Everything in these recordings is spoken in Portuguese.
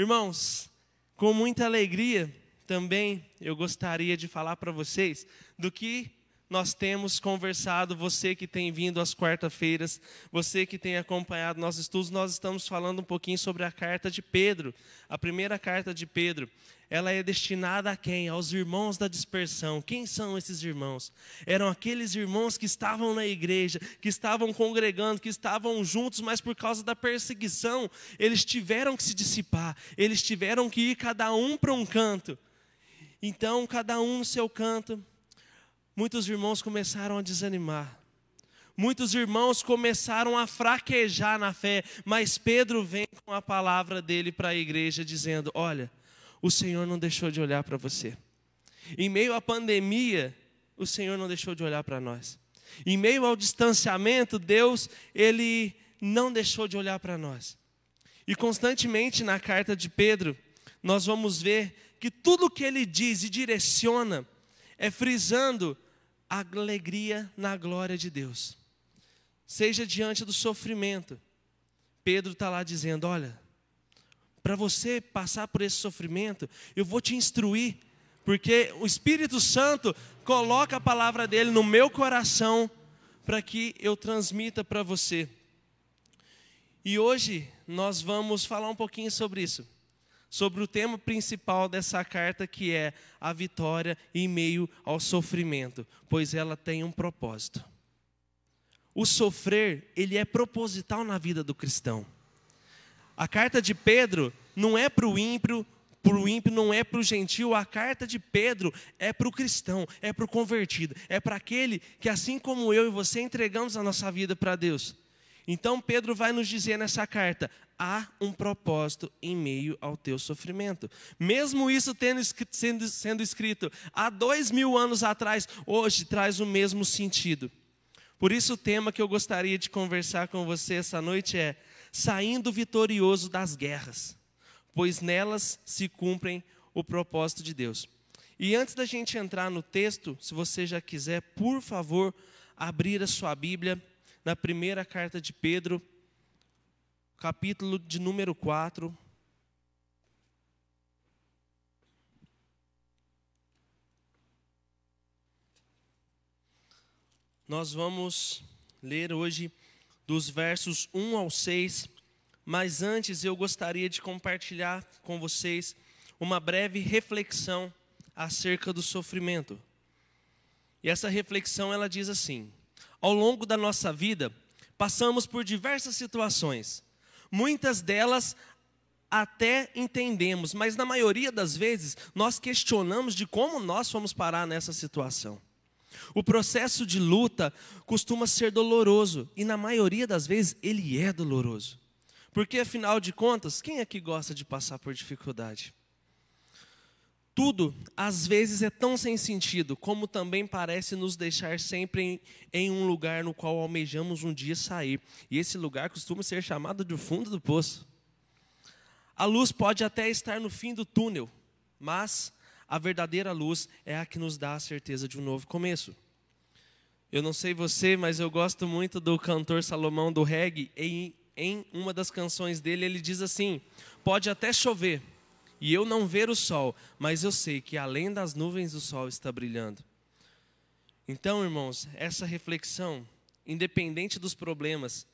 Irmãos, com muita alegria também eu gostaria de falar para vocês do que nós temos conversado, você que tem vindo às quarta-feiras, você que tem acompanhado nossos estudos, nós estamos falando um pouquinho sobre a carta de Pedro, a primeira carta de Pedro. Ela é destinada a quem? Aos irmãos da dispersão. Quem são esses irmãos? Eram aqueles irmãos que estavam na igreja, que estavam congregando, que estavam juntos, mas por causa da perseguição, eles tiveram que se dissipar, eles tiveram que ir cada um para um canto. Então, cada um no seu canto, muitos irmãos começaram a desanimar. Muitos irmãos começaram a fraquejar na fé, mas Pedro vem com a palavra dele para a igreja dizendo: Olha, o Senhor não deixou de olhar para você. Em meio à pandemia, o Senhor não deixou de olhar para nós. Em meio ao distanciamento, Deus, ele não deixou de olhar para nós. E constantemente na carta de Pedro, nós vamos ver que tudo que ele diz e direciona é frisando alegria na glória de Deus. Seja diante do sofrimento. Pedro está lá dizendo: Olha, para você passar por esse sofrimento, eu vou te instruir, porque o Espírito Santo coloca a palavra dele no meu coração para que eu transmita para você. E hoje nós vamos falar um pouquinho sobre isso sobre o tema principal dessa carta, que é a vitória em meio ao sofrimento, pois ela tem um propósito. O sofrer, ele é proposital na vida do cristão. A carta de Pedro não é para o ímpio, para o ímpio não é para o gentil, a carta de Pedro é para o cristão, é para o convertido, é para aquele que, assim como eu e você, entregamos a nossa vida para Deus. Então Pedro vai nos dizer nessa carta: há um propósito em meio ao teu sofrimento. Mesmo isso tendo, sendo, sendo escrito há dois mil anos atrás, hoje traz o mesmo sentido. Por isso, o tema que eu gostaria de conversar com você essa noite é: saindo vitorioso das guerras, pois nelas se cumprem o propósito de Deus. E antes da gente entrar no texto, se você já quiser, por favor, abrir a sua Bíblia na primeira carta de Pedro, capítulo de número 4. Nós vamos ler hoje dos versos 1 ao 6, mas antes eu gostaria de compartilhar com vocês uma breve reflexão acerca do sofrimento. E essa reflexão ela diz assim: ao longo da nossa vida, passamos por diversas situações. Muitas delas até entendemos, mas na maioria das vezes nós questionamos de como nós fomos parar nessa situação. O processo de luta costuma ser doloroso e na maioria das vezes ele é doloroso. Porque afinal de contas, quem é que gosta de passar por dificuldade? Tudo, às vezes, é tão sem sentido, como também parece nos deixar sempre em, em, um lugar no qual almejamos um dia sair. E esse lugar costuma ser chamado de fundo do poço. A luz pode até estar no fim do túnel, mas a verdadeira luz é a que nos dá a certeza de um novo começo. Eu não sei você, mas eu gosto muito do cantor Salomão do reggae. Em, em uma das canções dele, ele diz assim: Pode até chover e eu não ver o sol, mas eu sei que além das nuvens o sol está brilhando. Então, irmãos, essa reflexão, independente dos problemas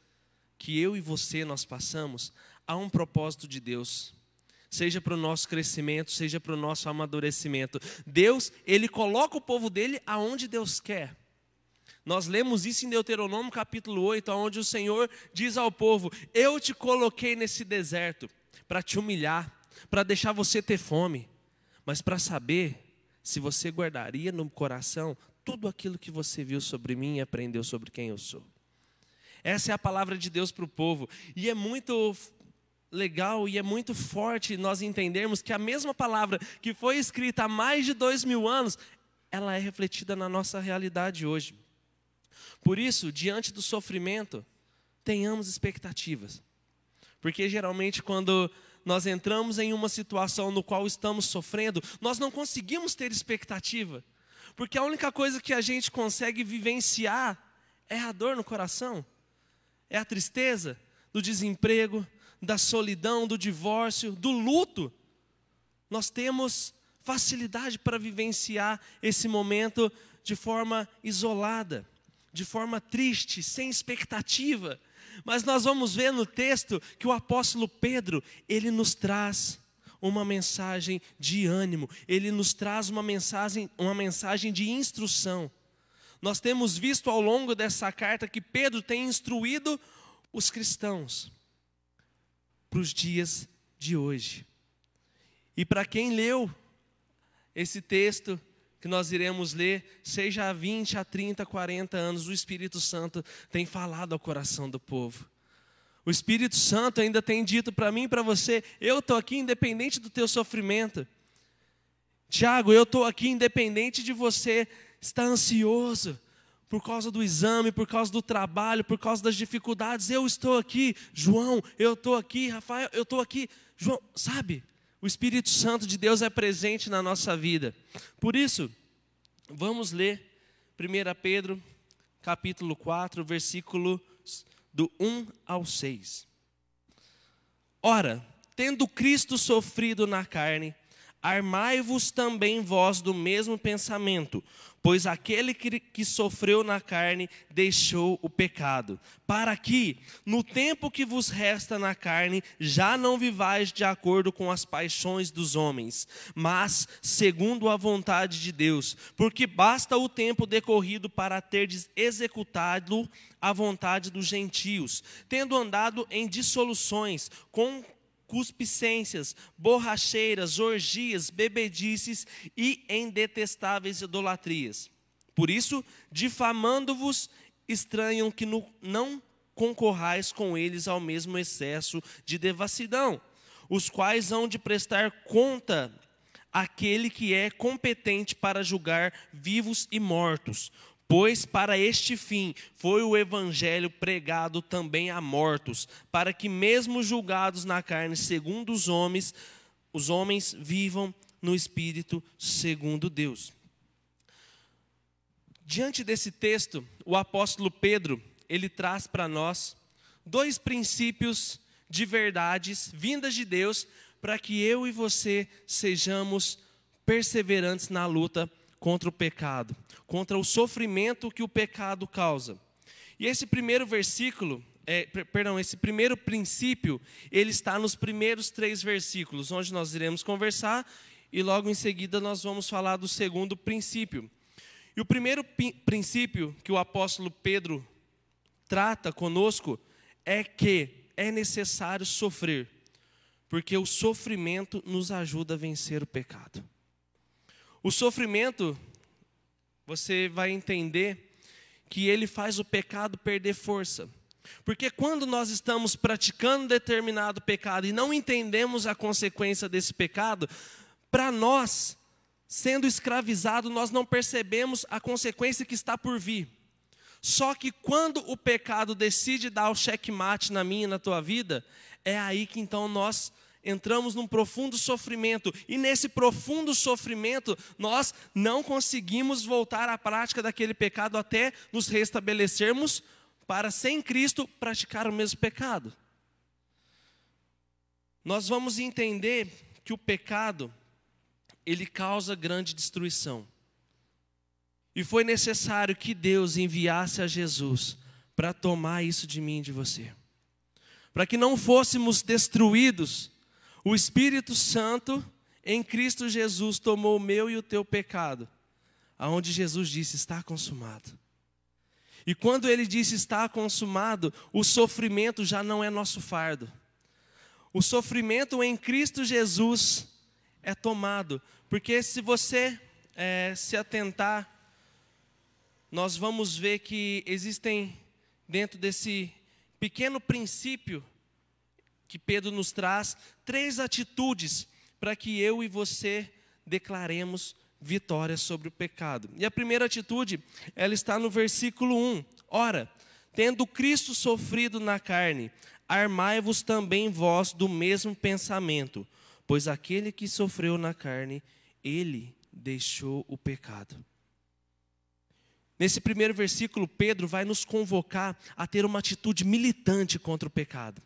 que eu e você nós passamos, há um propósito de Deus. Seja para o nosso crescimento, seja para o nosso amadurecimento. Deus, Ele coloca o povo dele aonde Deus quer. Nós lemos isso em Deuteronômio capítulo 8, onde o Senhor diz ao povo: Eu te coloquei nesse deserto para te humilhar, para deixar você ter fome, mas para saber se você guardaria no coração tudo aquilo que você viu sobre mim e aprendeu sobre quem eu sou. Essa é a palavra de Deus para o povo, e é muito legal e é muito forte nós entendermos que a mesma palavra que foi escrita há mais de dois mil anos, ela é refletida na nossa realidade hoje. Por isso, diante do sofrimento, tenhamos expectativas. Porque geralmente, quando nós entramos em uma situação no qual estamos sofrendo, nós não conseguimos ter expectativa, porque a única coisa que a gente consegue vivenciar é a dor no coração, é a tristeza do desemprego, da solidão, do divórcio, do luto, nós temos facilidade para vivenciar esse momento de forma isolada, de forma triste, sem expectativa. Mas nós vamos ver no texto que o apóstolo Pedro, ele nos traz uma mensagem de ânimo, ele nos traz uma mensagem, uma mensagem de instrução. Nós temos visto ao longo dessa carta que Pedro tem instruído os cristãos para os dias de hoje. E para quem leu esse texto que nós iremos ler, seja há 20, a 30, 40 anos, o Espírito Santo tem falado ao coração do povo. O Espírito Santo ainda tem dito para mim e para você: eu estou aqui independente do teu sofrimento. Tiago, eu estou aqui independente de você estar ansioso por causa do exame, por causa do trabalho, por causa das dificuldades. Eu estou aqui, João, eu estou aqui, Rafael, eu estou aqui. João, sabe? O Espírito Santo de Deus é presente na nossa vida. Por isso, vamos ler 1 Pedro, capítulo 4, versículo do 1 ao 6. Ora, tendo Cristo sofrido na carne, armai-vos também vós do mesmo pensamento, pois aquele que, que, sofreu na carne deixou o pecado, para que, no tempo que vos resta na carne, já não vivais de acordo com as paixões dos homens, mas segundo a vontade de Deus, porque basta o tempo decorrido para terdes executado a vontade dos gentios, tendo andado em dissoluções, com cuspicências, borracheiras, orgias, bebedices e em detestáveis idolatrias. Por isso, difamando-vos, estranham que não concorrais com eles ao mesmo excesso de devassidão, os quais hão de prestar conta àquele que é competente para julgar vivos e mortos. Pois para este fim foi o evangelho pregado também a mortos, para que mesmo julgados na carne segundo os homens, os homens vivam no espírito segundo Deus. Diante desse texto, o apóstolo Pedro, ele traz para nós dois princípios de verdades vindas de Deus para que eu e você sejamos perseverantes na luta contra o pecado, contra o sofrimento que o pecado causa. E esse primeiro versículo, é, perdão, esse primeiro princípio, ele está nos primeiros três versículos, onde nós iremos conversar e logo em seguida nós vamos falar do segundo princípio. E o primeiro princípio que o apóstolo Pedro trata conosco é que é necessário sofrer, porque o sofrimento nos ajuda a vencer o pecado. O sofrimento, você vai entender que ele faz o pecado perder força. Porque quando nós estamos praticando determinado pecado e não entendemos a consequência desse pecado, para nós, sendo escravizado, nós não percebemos a consequência que está por vir. Só que quando o pecado decide dar o checkmate na minha e na tua vida, é aí que então nós entramos num profundo sofrimento, e nesse profundo sofrimento, nós não conseguimos voltar à prática daquele pecado até nos restabelecermos para, sem Cristo, praticar o mesmo pecado. Nós vamos entender que o pecado, ele causa grande destruição. E foi necessário que Deus enviasse a Jesus para tomar isso de mim e de você. Para que não fôssemos destruídos o Espírito Santo em Cristo Jesus tomou o meu e o teu pecado, aonde Jesus disse: está consumado. E quando ele disse está consumado, o sofrimento já não é nosso fardo. O sofrimento em Cristo Jesus é tomado, porque se você é, se atentar, nós vamos ver que existem dentro desse pequeno princípio que Pedro nos traz três atitudes para que eu e você declaremos vitória sobre o pecado. E a primeira atitude, ela está no versículo 1. Ora, tendo Cristo sofrido na carne, armai-vos também vós do mesmo pensamento, pois aquele que sofreu na carne, ele deixou o pecado. Nesse primeiro versículo, Pedro vai nos convocar a ter uma atitude militante contra o pecado.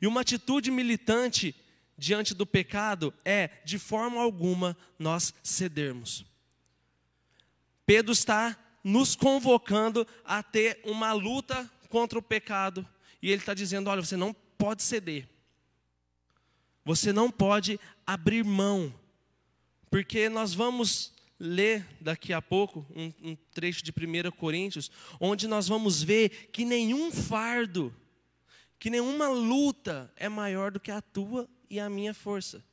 E uma atitude militante diante do pecado é, de forma alguma, nós cedermos. Pedro está nos convocando a ter uma luta contra o pecado. E ele está dizendo: olha, você não pode ceder. Você não pode abrir mão. Porque nós vamos ler daqui a pouco um, um trecho de 1 Coríntios, onde nós vamos ver que nenhum fardo, que nenhuma luta é maior do que a tua e a minha força.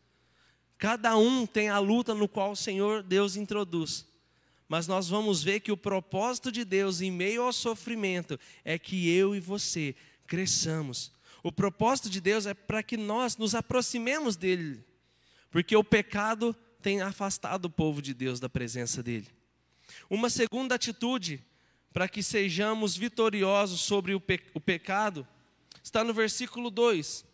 Cada um tem a luta no qual o Senhor Deus introduz. Mas nós vamos ver que o propósito de Deus em meio ao sofrimento é que eu e você cresçamos. O propósito de Deus é para que nós nos aproximemos dele. Porque o pecado tem afastado o povo de Deus da presença dele. Uma segunda atitude para que sejamos vitoriosos sobre o, pe o pecado está no versículo 2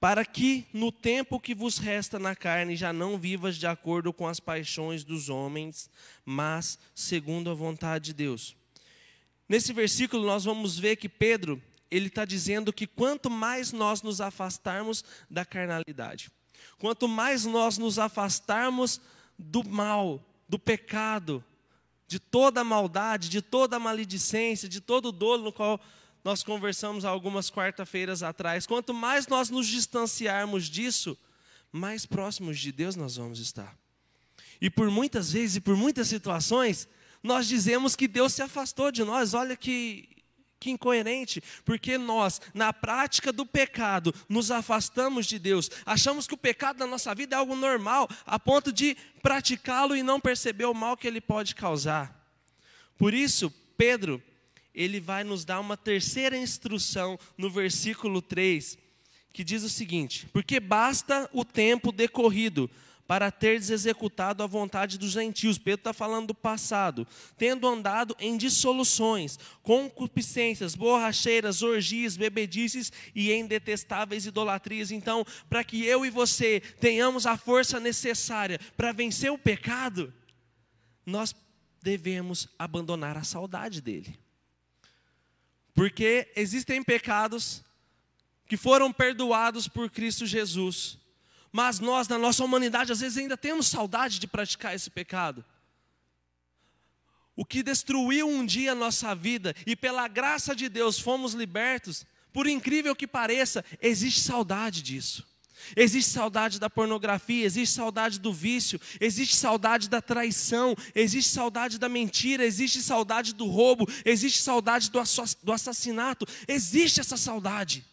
para que no tempo que vos resta na carne já não vivas de acordo com as paixões dos homens, mas segundo a vontade de Deus. Nesse versículo nós vamos ver que Pedro ele está dizendo que quanto mais nós nos afastarmos da carnalidade, quanto mais nós nos afastarmos do mal, do pecado, de toda a maldade, de toda a maledicência, de todo o dolo no qual nós conversamos algumas quarta-feiras atrás. Quanto mais nós nos distanciarmos disso, mais próximos de Deus nós vamos estar. E por muitas vezes e por muitas situações, nós dizemos que Deus se afastou de nós. Olha que, que incoerente, porque nós, na prática do pecado, nos afastamos de Deus. Achamos que o pecado na nossa vida é algo normal, a ponto de praticá-lo e não perceber o mal que ele pode causar. Por isso, Pedro, ele vai nos dar uma terceira instrução no versículo 3, que diz o seguinte: Porque basta o tempo decorrido para teres executado a vontade dos gentios. Pedro está falando do passado, tendo andado em dissoluções, concupiscências, borracheiras, orgias, bebedices e em detestáveis idolatrias. Então, para que eu e você tenhamos a força necessária para vencer o pecado, nós devemos abandonar a saudade dele. Porque existem pecados que foram perdoados por Cristo Jesus, mas nós, na nossa humanidade, às vezes ainda temos saudade de praticar esse pecado. O que destruiu um dia a nossa vida e pela graça de Deus fomos libertos, por incrível que pareça, existe saudade disso. Existe saudade da pornografia, existe saudade do vício, existe saudade da traição, existe saudade da mentira, existe saudade do roubo, existe saudade do assassinato, existe essa saudade.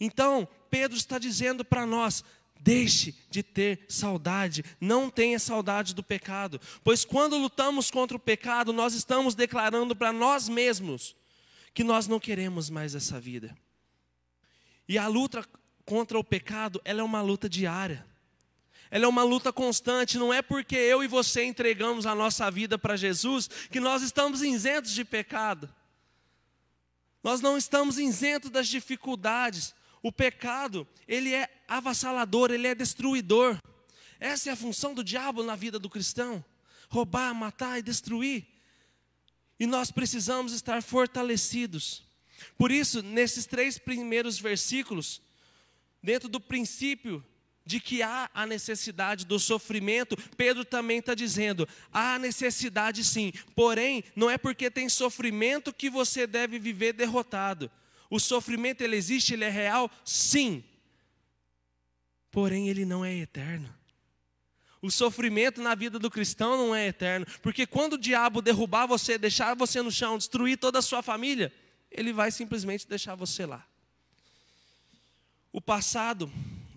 Então, Pedro está dizendo para nós: deixe de ter saudade, não tenha saudade do pecado, pois quando lutamos contra o pecado, nós estamos declarando para nós mesmos que nós não queremos mais essa vida. E a luta contra o pecado, ela é uma luta diária. Ela é uma luta constante, não é porque eu e você entregamos a nossa vida para Jesus que nós estamos isentos de pecado. Nós não estamos isentos das dificuldades. O pecado, ele é avassalador, ele é destruidor. Essa é a função do diabo na vida do cristão: roubar, matar e destruir. E nós precisamos estar fortalecidos. Por isso, nesses três primeiros versículos, dentro do princípio de que há a necessidade do sofrimento, Pedro também está dizendo: há necessidade sim, porém, não é porque tem sofrimento que você deve viver derrotado. O sofrimento ele existe, ele é real, sim, porém, ele não é eterno. O sofrimento na vida do cristão não é eterno, porque quando o diabo derrubar você, deixar você no chão, destruir toda a sua família, ele vai simplesmente deixar você lá. O passado,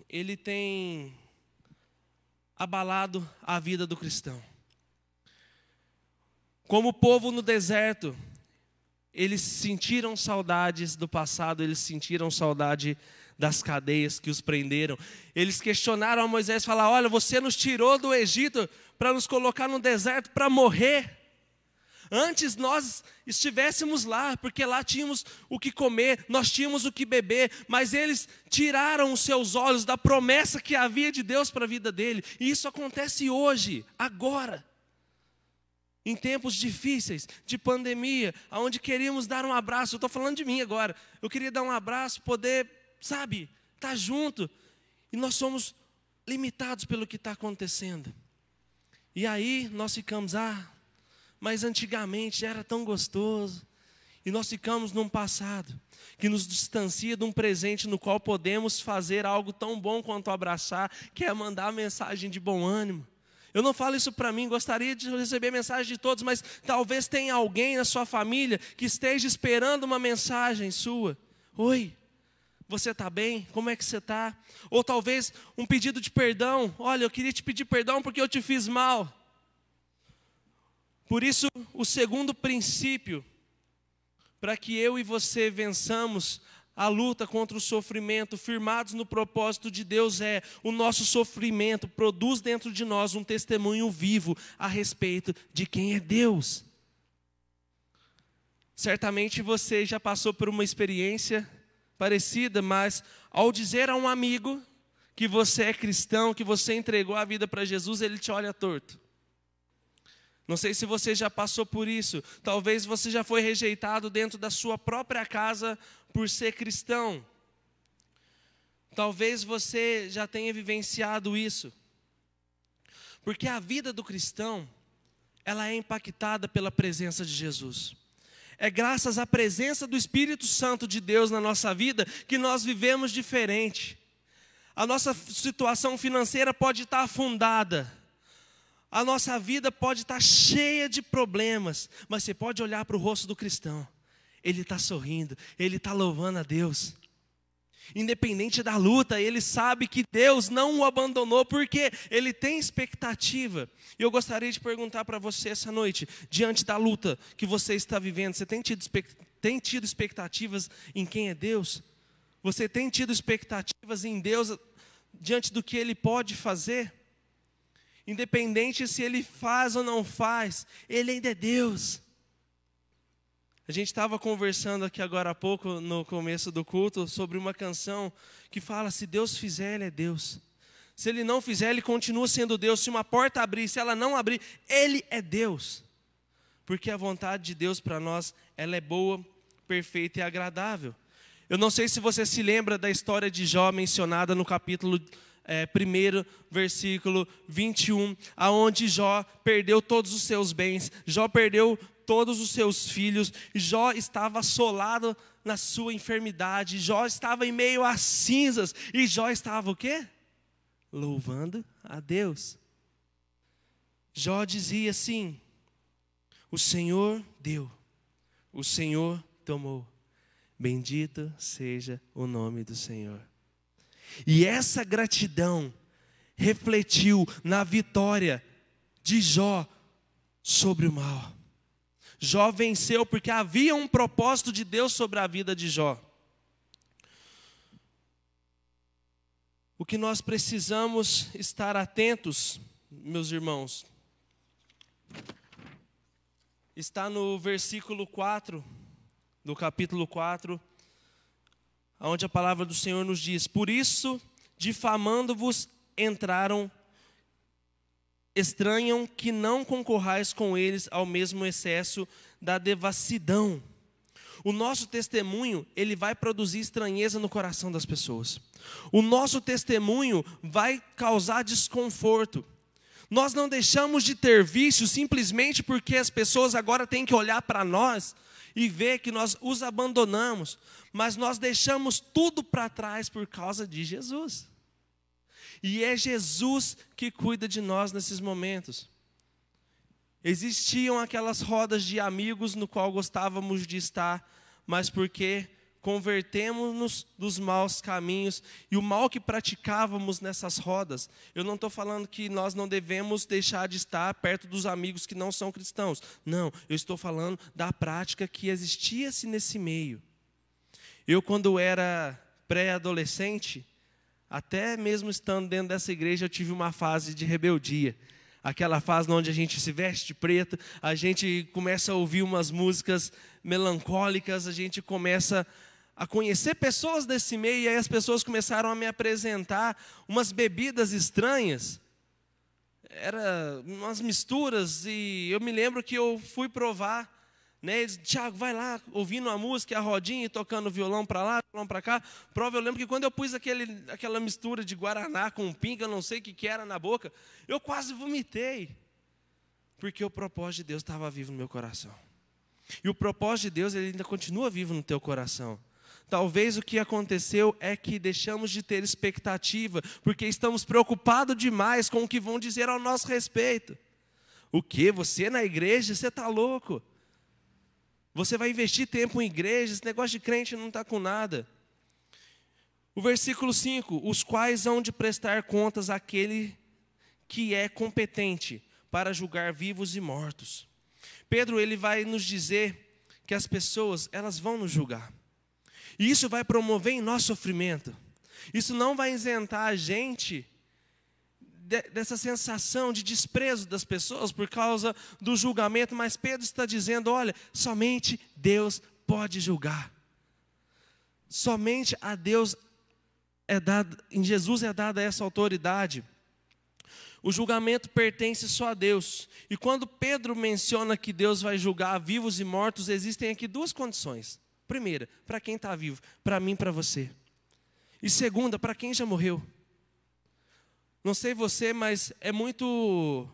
ele tem abalado a vida do cristão. Como povo no deserto, eles sentiram saudades do passado, eles sentiram saudade das cadeias que os prenderam. Eles questionaram a Moisés, falaram: "Olha, você nos tirou do Egito para nos colocar no deserto para morrer. Antes nós estivéssemos lá, porque lá tínhamos o que comer, nós tínhamos o que beber, mas eles tiraram os seus olhos da promessa que havia de Deus para a vida dele. E isso acontece hoje, agora. Em tempos difíceis, de pandemia, onde queríamos dar um abraço, eu estou falando de mim agora. Eu queria dar um abraço, poder sabe, estar tá junto. E nós somos limitados pelo que está acontecendo. E aí nós ficamos, ah, mas antigamente era tão gostoso. E nós ficamos num passado que nos distancia de um presente no qual podemos fazer algo tão bom quanto abraçar, que é mandar a mensagem de bom ânimo. Eu não falo isso para mim, gostaria de receber mensagem de todos, mas talvez tenha alguém na sua família que esteja esperando uma mensagem sua. Oi, você está bem? Como é que você está? Ou talvez um pedido de perdão. Olha, eu queria te pedir perdão porque eu te fiz mal. Por isso, o segundo princípio para que eu e você vençamos a luta contra o sofrimento, firmados no propósito de Deus, é o nosso sofrimento produz dentro de nós um testemunho vivo a respeito de quem é Deus. Certamente você já passou por uma experiência parecida, mas ao dizer a um amigo que você é cristão, que você entregou a vida para Jesus, ele te olha torto. Não sei se você já passou por isso. Talvez você já foi rejeitado dentro da sua própria casa por ser cristão. Talvez você já tenha vivenciado isso. Porque a vida do cristão, ela é impactada pela presença de Jesus. É graças à presença do Espírito Santo de Deus na nossa vida que nós vivemos diferente. A nossa situação financeira pode estar afundada a nossa vida pode estar cheia de problemas, mas você pode olhar para o rosto do cristão, ele está sorrindo, ele está louvando a Deus. Independente da luta, ele sabe que Deus não o abandonou, porque ele tem expectativa. E eu gostaria de perguntar para você essa noite, diante da luta que você está vivendo, você tem tido, tem tido expectativas em quem é Deus? Você tem tido expectativas em Deus diante do que Ele pode fazer? Independente se ele faz ou não faz, ele ainda é Deus. A gente estava conversando aqui agora há pouco, no começo do culto, sobre uma canção que fala: se Deus fizer, Ele é Deus. Se Ele não fizer, Ele continua sendo Deus. Se uma porta abrir, se ela não abrir, Ele é Deus. Porque a vontade de Deus para nós, ela é boa, perfeita e agradável. Eu não sei se você se lembra da história de Jó mencionada no capítulo é, 1, versículo 21, aonde Jó perdeu todos os seus bens, Jó perdeu todos os seus filhos, Jó estava assolado na sua enfermidade, Jó estava em meio às cinzas, e Jó estava o quê? Louvando a Deus. Jó dizia assim: O Senhor deu, o Senhor tomou. Bendito seja o nome do Senhor. E essa gratidão refletiu na vitória de Jó sobre o mal. Jó venceu porque havia um propósito de Deus sobre a vida de Jó. O que nós precisamos estar atentos, meus irmãos, está no versículo 4 do capítulo 4 onde a palavra do Senhor nos diz: Por isso, difamando-vos, entraram, estranham que não concorrais com eles ao mesmo excesso da devassidão. O nosso testemunho, ele vai produzir estranheza no coração das pessoas. O nosso testemunho vai causar desconforto. Nós não deixamos de ter vício simplesmente porque as pessoas agora têm que olhar para nós e ver que nós os abandonamos, mas nós deixamos tudo para trás por causa de Jesus. E é Jesus que cuida de nós nesses momentos. Existiam aquelas rodas de amigos no qual gostávamos de estar, mas porque convertemos-nos dos maus caminhos e o mal que praticávamos nessas rodas. Eu não estou falando que nós não devemos deixar de estar perto dos amigos que não são cristãos. Não, eu estou falando da prática que existia-se nesse meio. Eu, quando era pré-adolescente, até mesmo estando dentro dessa igreja, eu tive uma fase de rebeldia. Aquela fase onde a gente se veste preto, a gente começa a ouvir umas músicas melancólicas, a gente começa a conhecer pessoas desse meio, e aí as pessoas começaram a me apresentar umas bebidas estranhas. Era umas misturas, e eu me lembro que eu fui provar Né? Tiago, vai lá, ouvindo a música, a rodinha, e tocando violão para lá, violão para cá. Prova, eu lembro que quando eu pus aquele, aquela mistura de Guaraná com pinga, não sei o que, que era na boca, eu quase vomitei. Porque o propósito de Deus estava vivo no meu coração. E o propósito de Deus ele ainda continua vivo no teu coração. Talvez o que aconteceu é que deixamos de ter expectativa, porque estamos preocupados demais com o que vão dizer ao nosso respeito. O que? Você na igreja? Você está louco? Você vai investir tempo em igreja? Esse negócio de crente não está com nada. O versículo 5: Os quais hão de prestar contas àquele que é competente para julgar vivos e mortos. Pedro ele vai nos dizer que as pessoas elas vão nos julgar. E isso vai promover em nós sofrimento. Isso não vai isentar a gente de, dessa sensação de desprezo das pessoas por causa do julgamento, mas Pedro está dizendo: olha, somente Deus pode julgar. Somente a Deus é dado, em Jesus é dada essa autoridade. O julgamento pertence só a Deus. E quando Pedro menciona que Deus vai julgar vivos e mortos, existem aqui duas condições. Primeira, para quem está vivo, para mim, para você. E segunda, para quem já morreu. Não sei você, mas é muito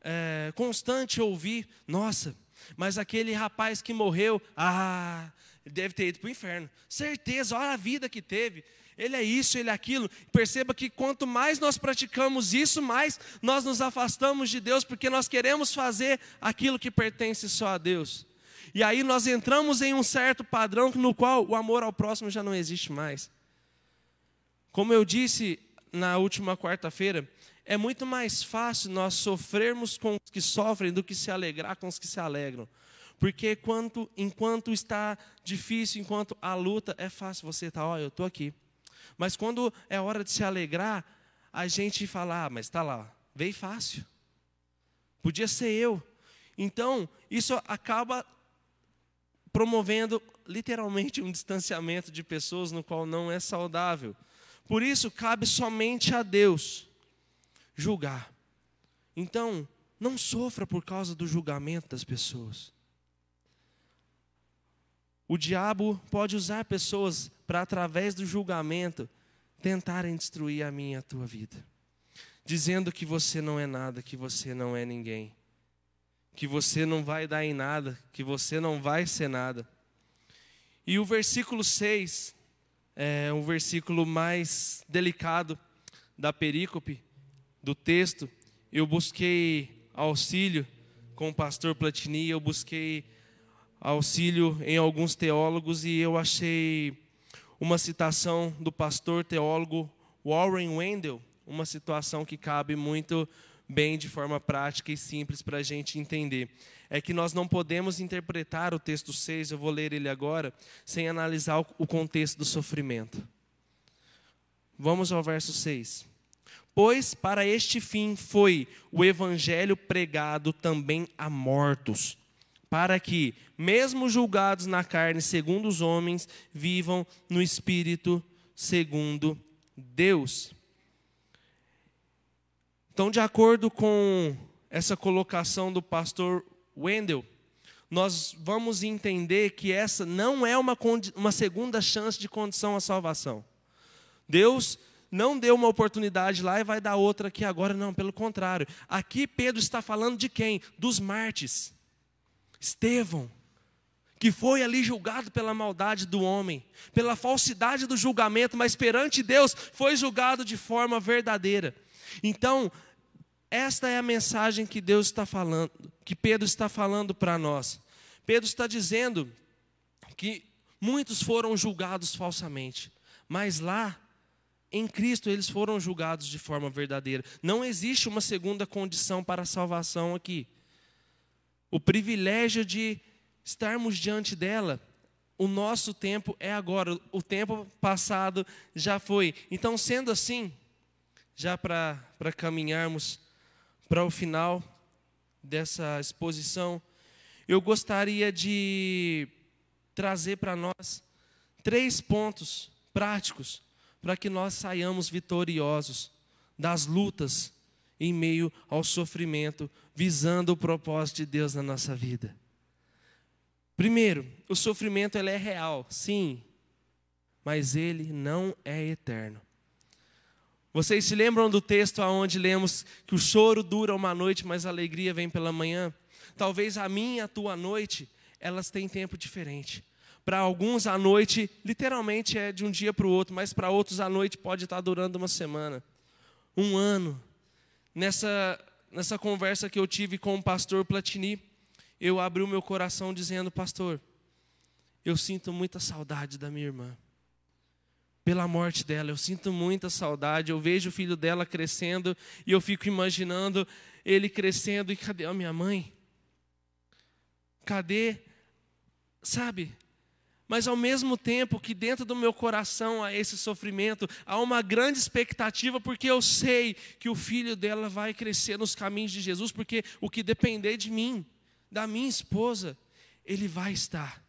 é, constante ouvir, nossa, mas aquele rapaz que morreu, ah, deve ter ido para o inferno. Certeza, olha a vida que teve. Ele é isso, ele é aquilo. Perceba que quanto mais nós praticamos isso, mais nós nos afastamos de Deus, porque nós queremos fazer aquilo que pertence só a Deus. E aí nós entramos em um certo padrão no qual o amor ao próximo já não existe mais. Como eu disse na última quarta-feira, é muito mais fácil nós sofrermos com os que sofrem do que se alegrar com os que se alegram. Porque enquanto, enquanto está difícil, enquanto a luta, é fácil você estar, tá, ó, eu estou aqui. Mas quando é hora de se alegrar, a gente fala, ah, mas está lá, veio fácil. Podia ser eu. Então, isso acaba promovendo literalmente um distanciamento de pessoas no qual não é saudável. Por isso, cabe somente a Deus julgar. Então, não sofra por causa do julgamento das pessoas. O diabo pode usar pessoas para, através do julgamento, tentarem destruir a minha e a tua vida, dizendo que você não é nada, que você não é ninguém que você não vai dar em nada, que você não vai ser nada. E o versículo 6 é um versículo mais delicado da perícope do texto. Eu busquei auxílio com o pastor Platini, eu busquei auxílio em alguns teólogos e eu achei uma citação do pastor teólogo Warren Wendell, uma situação que cabe muito bem de forma prática e simples para a gente entender. É que nós não podemos interpretar o texto 6, eu vou ler ele agora, sem analisar o contexto do sofrimento. Vamos ao verso 6. Pois para este fim foi o evangelho pregado também a mortos, para que, mesmo julgados na carne segundo os homens, vivam no espírito segundo Deus. Então, de acordo com essa colocação do pastor Wendell, nós vamos entender que essa não é uma, uma segunda chance de condição à salvação. Deus não deu uma oportunidade lá e vai dar outra aqui agora, não, pelo contrário. Aqui Pedro está falando de quem? Dos mártires. Estevão, que foi ali julgado pela maldade do homem, pela falsidade do julgamento, mas perante Deus foi julgado de forma verdadeira. Então, esta é a mensagem que Deus está falando, que Pedro está falando para nós. Pedro está dizendo que muitos foram julgados falsamente, mas lá em Cristo eles foram julgados de forma verdadeira. Não existe uma segunda condição para a salvação aqui. O privilégio de estarmos diante dela, o nosso tempo é agora, o tempo passado já foi. Então, sendo assim, já para caminharmos para o final dessa exposição, eu gostaria de trazer para nós três pontos práticos para que nós saiamos vitoriosos das lutas em meio ao sofrimento, visando o propósito de Deus na nossa vida. Primeiro, o sofrimento ele é real, sim, mas ele não é eterno. Vocês se lembram do texto onde lemos que o choro dura uma noite, mas a alegria vem pela manhã? Talvez a minha e a tua noite, elas têm tempo diferente. Para alguns a noite literalmente é de um dia para o outro, mas para outros a noite pode estar durando uma semana, um ano. Nessa, nessa conversa que eu tive com o pastor Platini, eu abri o meu coração dizendo, pastor, eu sinto muita saudade da minha irmã. Pela morte dela, eu sinto muita saudade. Eu vejo o filho dela crescendo e eu fico imaginando ele crescendo. E cadê a minha mãe? Cadê? Sabe? Mas ao mesmo tempo que dentro do meu coração há esse sofrimento, há uma grande expectativa, porque eu sei que o filho dela vai crescer nos caminhos de Jesus, porque o que depender de mim, da minha esposa, ele vai estar.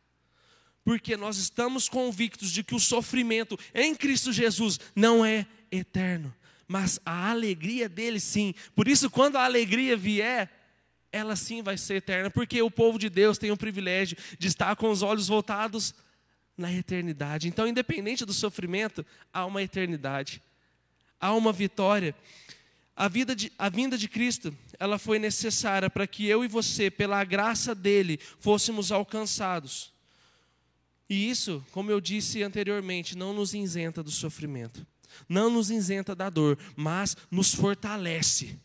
Porque nós estamos convictos de que o sofrimento em Cristo Jesus não é eterno, mas a alegria dele sim. Por isso, quando a alegria vier, ela sim vai ser eterna, porque o povo de Deus tem o privilégio de estar com os olhos voltados na eternidade. Então, independente do sofrimento, há uma eternidade, há uma vitória. A, vida de, a vinda de Cristo, ela foi necessária para que eu e você, pela graça dele, fôssemos alcançados. E isso, como eu disse anteriormente, não nos isenta do sofrimento, não nos isenta da dor, mas nos fortalece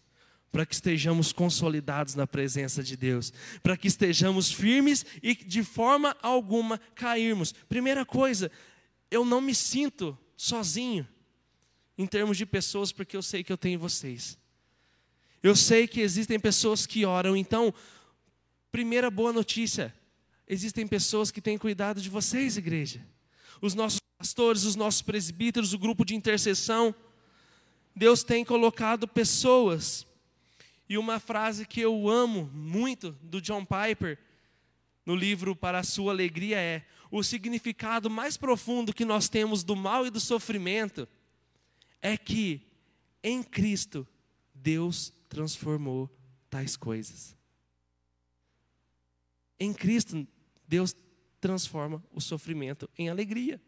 para que estejamos consolidados na presença de Deus, para que estejamos firmes e de forma alguma cairmos. Primeira coisa, eu não me sinto sozinho em termos de pessoas, porque eu sei que eu tenho vocês. Eu sei que existem pessoas que oram, então, primeira boa notícia: existem pessoas que têm cuidado de vocês, igreja. Os nossos pastores, os nossos presbíteros, o grupo de intercessão. Deus tem colocado pessoas e uma frase que eu amo muito do John Piper, no livro Para a Sua Alegria, é: o significado mais profundo que nós temos do mal e do sofrimento é que em Cristo Deus transformou tais coisas. Em Cristo Deus transforma o sofrimento em alegria.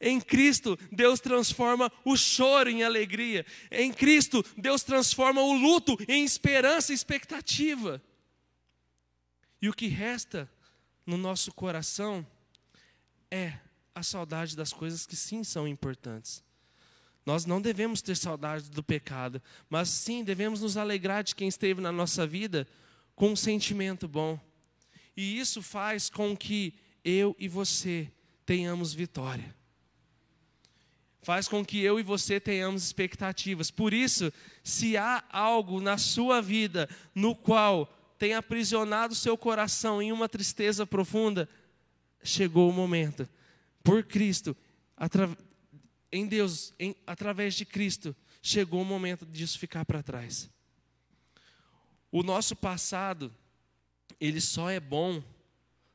Em Cristo, Deus transforma o choro em alegria. Em Cristo, Deus transforma o luto em esperança e expectativa. E o que resta no nosso coração é a saudade das coisas que sim são importantes. Nós não devemos ter saudade do pecado, mas sim devemos nos alegrar de quem esteve na nossa vida com um sentimento bom. E isso faz com que eu e você tenhamos vitória faz com que eu e você tenhamos expectativas. Por isso, se há algo na sua vida no qual tem aprisionado seu coração em uma tristeza profunda, chegou o momento, por Cristo, em Deus, em, através de Cristo, chegou o momento disso ficar para trás. O nosso passado, ele só é bom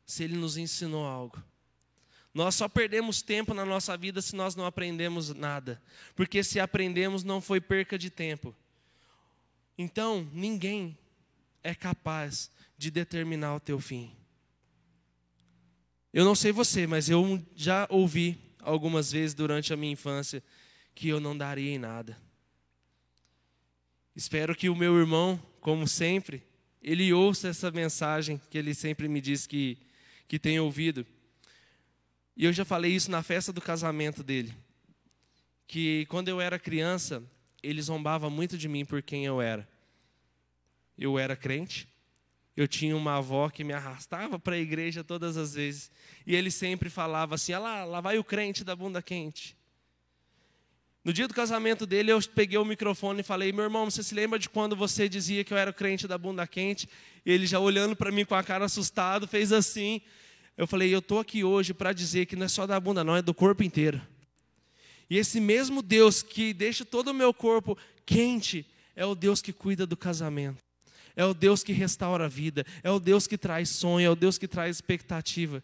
se ele nos ensinou algo. Nós só perdemos tempo na nossa vida se nós não aprendemos nada. Porque se aprendemos, não foi perca de tempo. Então, ninguém é capaz de determinar o teu fim. Eu não sei você, mas eu já ouvi algumas vezes durante a minha infância que eu não daria em nada. Espero que o meu irmão, como sempre, ele ouça essa mensagem que ele sempre me diz que, que tem ouvido. E eu já falei isso na festa do casamento dele. Que quando eu era criança, ele zombava muito de mim por quem eu era. Eu era crente, eu tinha uma avó que me arrastava para a igreja todas as vezes. E ele sempre falava assim: ah lá, lá vai o crente da bunda quente. No dia do casamento dele, eu peguei o microfone e falei: Meu irmão, você se lembra de quando você dizia que eu era crente da bunda quente? E ele já olhando para mim com a cara assustado, fez assim. Eu falei, eu estou aqui hoje para dizer que não é só da bunda, não, é do corpo inteiro. E esse mesmo Deus que deixa todo o meu corpo quente, é o Deus que cuida do casamento. É o Deus que restaura a vida, é o Deus que traz sonho, é o Deus que traz expectativa.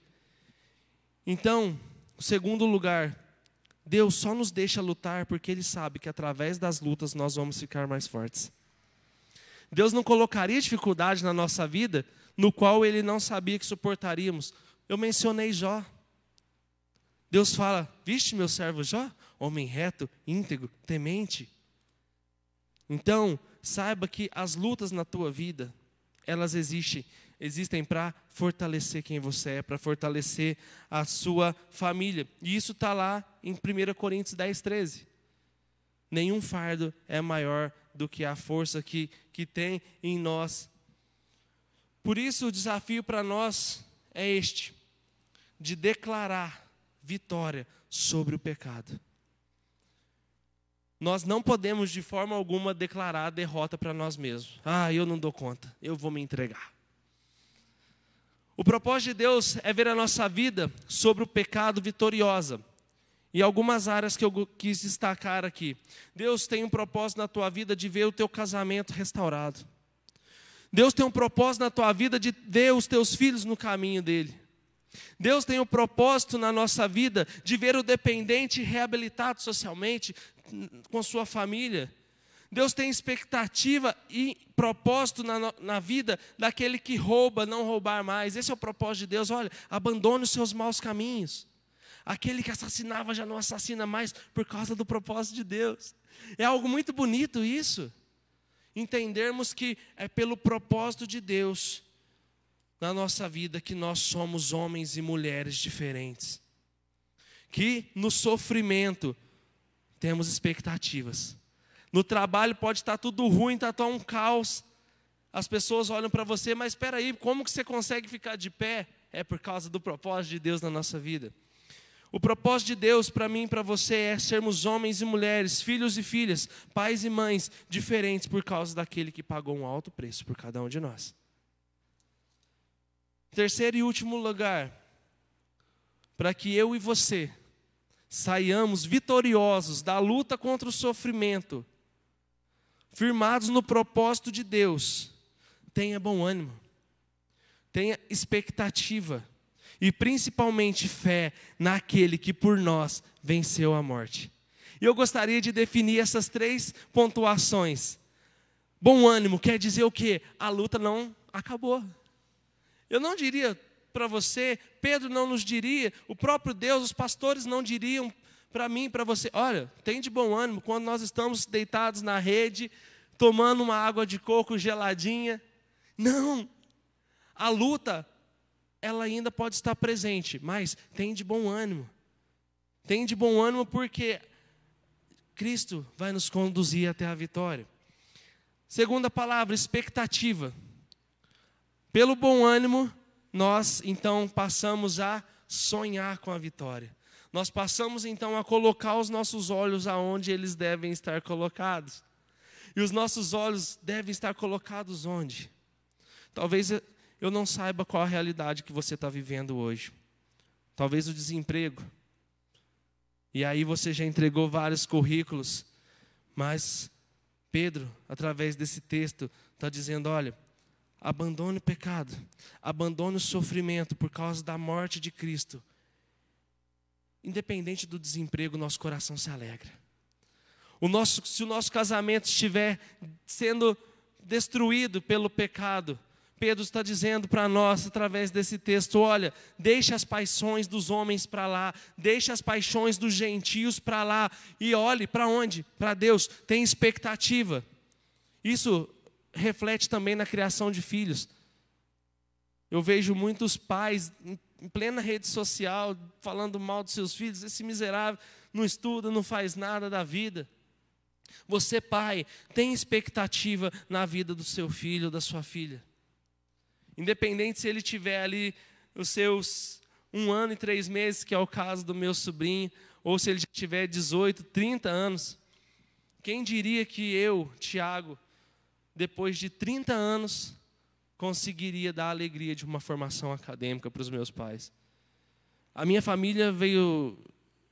Então, segundo lugar, Deus só nos deixa lutar porque Ele sabe que através das lutas nós vamos ficar mais fortes. Deus não colocaria dificuldade na nossa vida no qual ele não sabia que suportaríamos. Eu mencionei Jó. Deus fala: Viste meu servo Jó? Homem reto, íntegro, temente. Então, saiba que as lutas na tua vida, elas existem, existem para fortalecer quem você é, para fortalecer a sua família. E isso está lá em 1 Coríntios 10, 13. Nenhum fardo é maior do que a força que, que tem em nós. Por isso, o desafio para nós é este: de declarar vitória sobre o pecado. Nós não podemos de forma alguma declarar derrota para nós mesmos. Ah, eu não dou conta, eu vou me entregar. O propósito de Deus é ver a nossa vida sobre o pecado vitoriosa. E algumas áreas que eu quis destacar aqui. Deus tem um propósito na tua vida de ver o teu casamento restaurado. Deus tem um propósito na tua vida de ver os teus filhos no caminho dele. Deus tem um propósito na nossa vida de ver o dependente reabilitado socialmente com sua família. Deus tem expectativa e propósito na, na vida daquele que rouba, não roubar mais. Esse é o propósito de Deus. Olha, abandone os seus maus caminhos. Aquele que assassinava já não assassina mais por causa do propósito de Deus. É algo muito bonito isso. Entendermos que é pelo propósito de Deus na nossa vida que nós somos homens e mulheres diferentes. Que no sofrimento temos expectativas. No trabalho pode estar tudo ruim, está tão um caos. As pessoas olham para você, mas espera aí, como que você consegue ficar de pé? É por causa do propósito de Deus na nossa vida. O propósito de Deus para mim e para você é sermos homens e mulheres, filhos e filhas, pais e mães diferentes por causa daquele que pagou um alto preço por cada um de nós. Terceiro e último lugar, para que eu e você saiamos vitoriosos da luta contra o sofrimento, firmados no propósito de Deus, tenha bom ânimo, tenha expectativa e principalmente fé naquele que por nós venceu a morte. E eu gostaria de definir essas três pontuações. Bom ânimo quer dizer o quê? A luta não acabou. Eu não diria para você, Pedro não nos diria, o próprio Deus, os pastores não diriam para mim, para você, olha, tem de bom ânimo quando nós estamos deitados na rede, tomando uma água de coco geladinha. Não. A luta ela ainda pode estar presente, mas tem de bom ânimo. Tem de bom ânimo porque Cristo vai nos conduzir até a vitória. Segunda palavra, expectativa. Pelo bom ânimo, nós então passamos a sonhar com a vitória. Nós passamos então a colocar os nossos olhos aonde eles devem estar colocados. E os nossos olhos devem estar colocados onde? Talvez eu não saiba qual a realidade que você está vivendo hoje. Talvez o desemprego. E aí você já entregou vários currículos. Mas Pedro, através desse texto, está dizendo: olha, Abandone o pecado, abandone o sofrimento por causa da morte de Cristo. Independente do desemprego, nosso coração se alegra. O nosso, se o nosso casamento estiver sendo destruído pelo pecado, Pedro está dizendo para nós, através desse texto: olha, deixe as paixões dos homens para lá, deixe as paixões dos gentios para lá, e olhe para onde? Para Deus, tem expectativa. Isso reflete também na criação de filhos. Eu vejo muitos pais em plena rede social falando mal dos seus filhos, esse miserável não estuda, não faz nada da vida. Você, pai, tem expectativa na vida do seu filho, da sua filha. Independente se ele tiver ali os seus um ano e três meses, que é o caso do meu sobrinho, ou se ele tiver 18, 30 anos. Quem diria que eu, Tiago, depois de 30 anos, conseguiria dar alegria de uma formação acadêmica para os meus pais. A minha família veio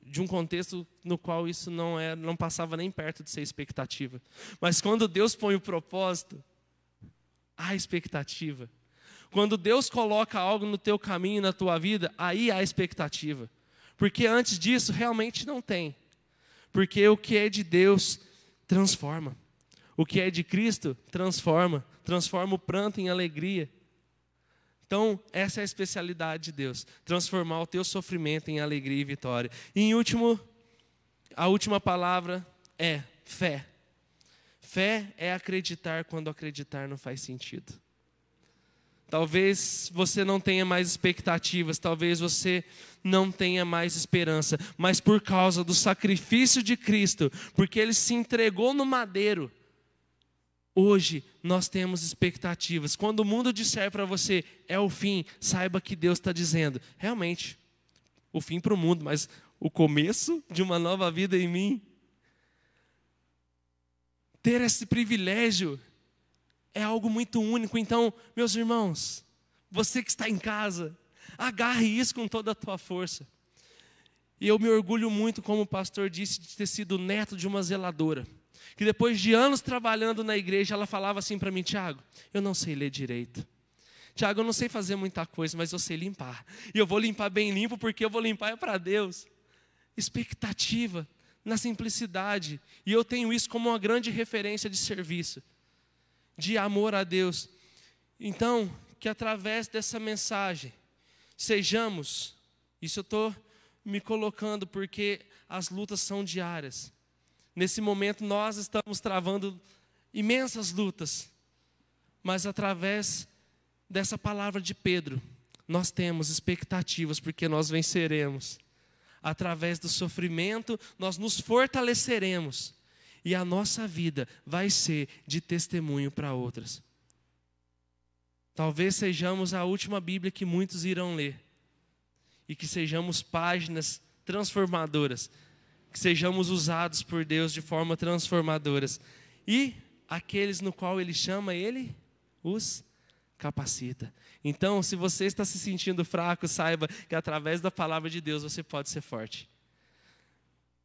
de um contexto no qual isso não é, não passava nem perto de ser expectativa. Mas quando Deus põe o propósito, há expectativa. Quando Deus coloca algo no teu caminho, na tua vida, aí há expectativa. Porque antes disso realmente não tem. Porque o que é de Deus transforma. O que é de Cristo transforma, transforma o pranto em alegria. Então, essa é a especialidade de Deus: transformar o teu sofrimento em alegria e vitória. E em último, a última palavra é fé. Fé é acreditar quando acreditar não faz sentido. Talvez você não tenha mais expectativas, talvez você não tenha mais esperança, mas por causa do sacrifício de Cristo, porque ele se entregou no madeiro, hoje nós temos expectativas. Quando o mundo disser para você é o fim, saiba que Deus está dizendo, realmente, o fim para o mundo, mas o começo de uma nova vida em mim. Ter esse privilégio é algo muito único. Então, meus irmãos, você que está em casa, agarre isso com toda a tua força. E eu me orgulho muito, como o pastor disse, de ter sido neto de uma zeladora. Que depois de anos trabalhando na igreja, ela falava assim para mim: Tiago, eu não sei ler direito. Tiago, eu não sei fazer muita coisa, mas eu sei limpar. E eu vou limpar bem limpo, porque eu vou limpar é para Deus. Expectativa, na simplicidade. E eu tenho isso como uma grande referência de serviço de amor a Deus. Então, que através dessa mensagem, sejamos, isso eu estou me colocando porque as lutas são diárias. Nesse momento nós estamos travando imensas lutas, mas através dessa palavra de Pedro, nós temos expectativas porque nós venceremos. Através do sofrimento, nós nos fortaleceremos e a nossa vida vai ser de testemunho para outras. Talvez sejamos a última Bíblia que muitos irão ler, e que sejamos páginas transformadoras, que sejamos usados por Deus de forma transformadoras, e aqueles no qual Ele chama, Ele os capacita. Então, se você está se sentindo fraco, saiba que através da palavra de Deus você pode ser forte.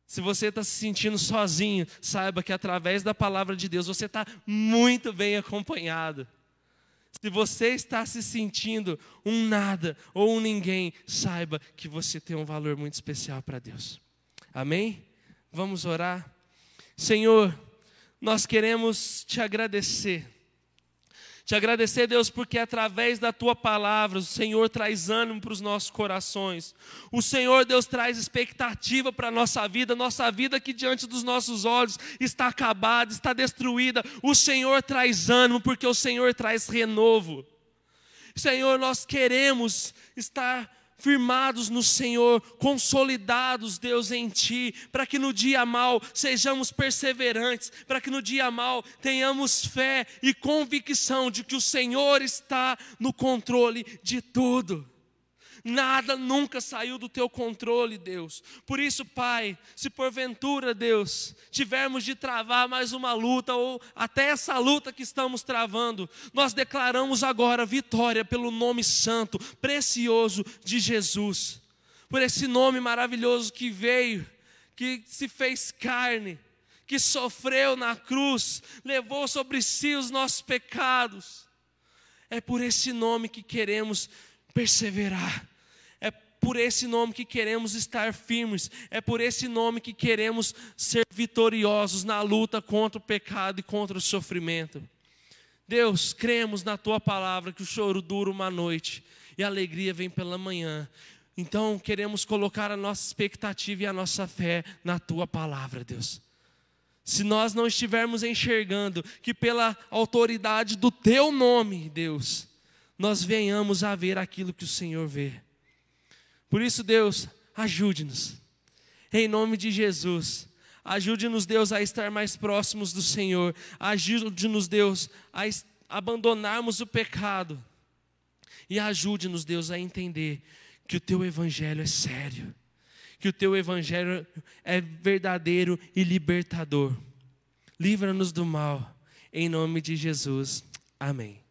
Se você está se sentindo sozinho, saiba que através da palavra de Deus você está muito bem acompanhado. Se você está se sentindo um nada ou um ninguém, saiba que você tem um valor muito especial para Deus. Amém? Vamos orar. Senhor, nós queremos te agradecer te agradecer, Deus, porque através da tua palavra o Senhor traz ânimo para os nossos corações. O Senhor, Deus, traz expectativa para a nossa vida, nossa vida que diante dos nossos olhos está acabada, está destruída. O Senhor traz ânimo, porque o Senhor traz renovo. Senhor, nós queremos estar firmados no Senhor, consolidados, Deus, em Ti, para que no dia mal sejamos perseverantes, para que no dia mal tenhamos fé e convicção de que o Senhor está no controle de tudo. Nada nunca saiu do teu controle, Deus. Por isso, Pai, se porventura, Deus, tivermos de travar mais uma luta, ou até essa luta que estamos travando, nós declaramos agora vitória pelo nome santo, precioso de Jesus. Por esse nome maravilhoso que veio, que se fez carne, que sofreu na cruz, levou sobre si os nossos pecados. É por esse nome que queremos perseverar por esse nome que queremos estar firmes, é por esse nome que queremos ser vitoriosos na luta contra o pecado e contra o sofrimento. Deus, cremos na tua palavra que o choro dura uma noite e a alegria vem pela manhã. Então, queremos colocar a nossa expectativa e a nossa fé na tua palavra, Deus. Se nós não estivermos enxergando que pela autoridade do teu nome, Deus, nós venhamos a ver aquilo que o Senhor vê. Por isso, Deus, ajude-nos. Em nome de Jesus. Ajude-nos, Deus, a estar mais próximos do Senhor. Ajude-nos, Deus, a abandonarmos o pecado. E ajude-nos, Deus, a entender que o teu evangelho é sério, que o teu evangelho é verdadeiro e libertador. Livra-nos do mal, em nome de Jesus. Amém.